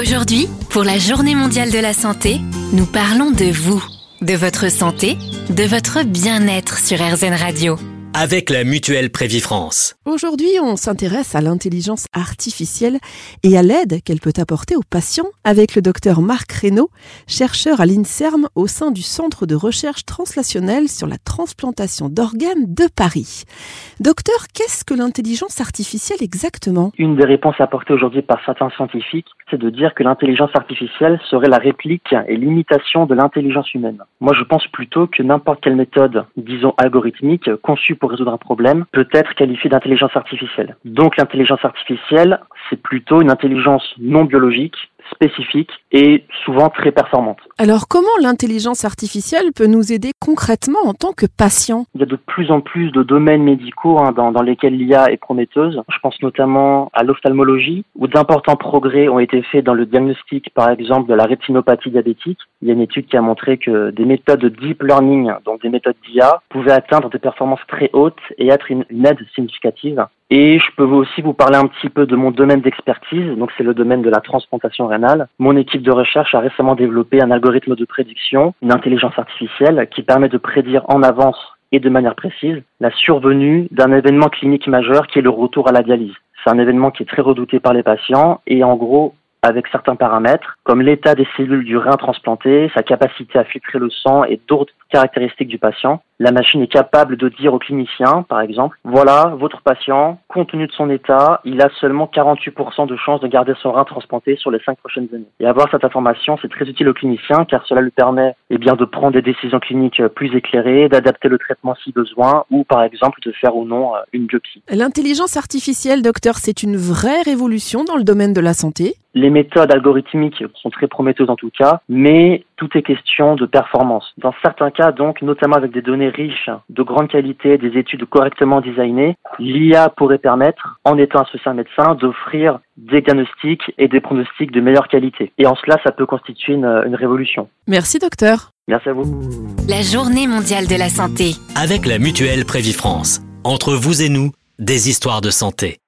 Aujourd'hui, pour la Journée mondiale de la santé, nous parlons de vous, de votre santé, de votre bien-être sur RZN Radio avec la mutuelle Prévifrance. Aujourd'hui, on s'intéresse à l'intelligence artificielle et à l'aide qu'elle peut apporter aux patients avec le docteur Marc Reynaud, chercheur à l'INSERM au sein du Centre de recherche translationnelle sur la transplantation d'organes de Paris. Docteur, qu'est-ce que l'intelligence artificielle exactement? Une des réponses apportées aujourd'hui par certains scientifiques, c'est de dire que l'intelligence artificielle serait la réplique et l'imitation de l'intelligence humaine. Moi, je pense plutôt que n'importe quelle méthode, disons algorithmique, conçue pour résoudre un problème peut être qualifié d'intelligence artificielle. Donc l'intelligence artificielle, c'est plutôt une intelligence non biologique spécifique et souvent très performante. Alors comment l'intelligence artificielle peut nous aider concrètement en tant que patient? Il y a de plus en plus de domaines médicaux hein, dans, dans, lesquels l'IA est prometteuse. Je pense notamment à l'ophtalmologie, où d'importants progrès ont été faits dans le diagnostic, par exemple, de la rétinopathie diabétique. Il y a une étude qui a montré que des méthodes de deep learning, donc des méthodes d'IA, pouvaient atteindre des performances très hautes et être une aide significative. Et je peux aussi vous parler un petit peu de mon domaine d'expertise, donc c'est le domaine de la transplantation rénale. Mon équipe de recherche a récemment développé un algorithme de prédiction, une intelligence artificielle qui permet de prédire en avance et de manière précise la survenue d'un événement clinique majeur qui est le retour à la dialyse. C'est un événement qui est très redouté par les patients et en gros, avec certains paramètres, comme l'état des cellules du rein transplanté, sa capacité à filtrer le sang et d'autres caractéristiques du patient, la machine est capable de dire au clinicien, par exemple, voilà, votre patient, compte tenu de son état, il a seulement 48% de chances de garder son rein transplanté sur les cinq prochaines années. Et avoir cette information, c'est très utile au clinicien car cela lui permet eh bien, de prendre des décisions cliniques plus éclairées, d'adapter le traitement si besoin ou par exemple de faire ou non euh, une biopsie. L'intelligence artificielle, docteur, c'est une vraie révolution dans le domaine de la santé? Les méthodes algorithmiques sont très prometteuses en tout cas, mais tout est question de performance. Dans certains cas, donc, notamment avec des données riches, de grande qualité, des études correctement designées, l'IA pourrait permettre, en étant associé à un médecin, d'offrir des diagnostics et des pronostics de meilleure qualité. Et en cela, ça peut constituer une, une révolution. Merci, docteur. Merci à vous. La journée mondiale de la santé. Avec la mutuelle Prévifrance. Entre vous et nous, des histoires de santé.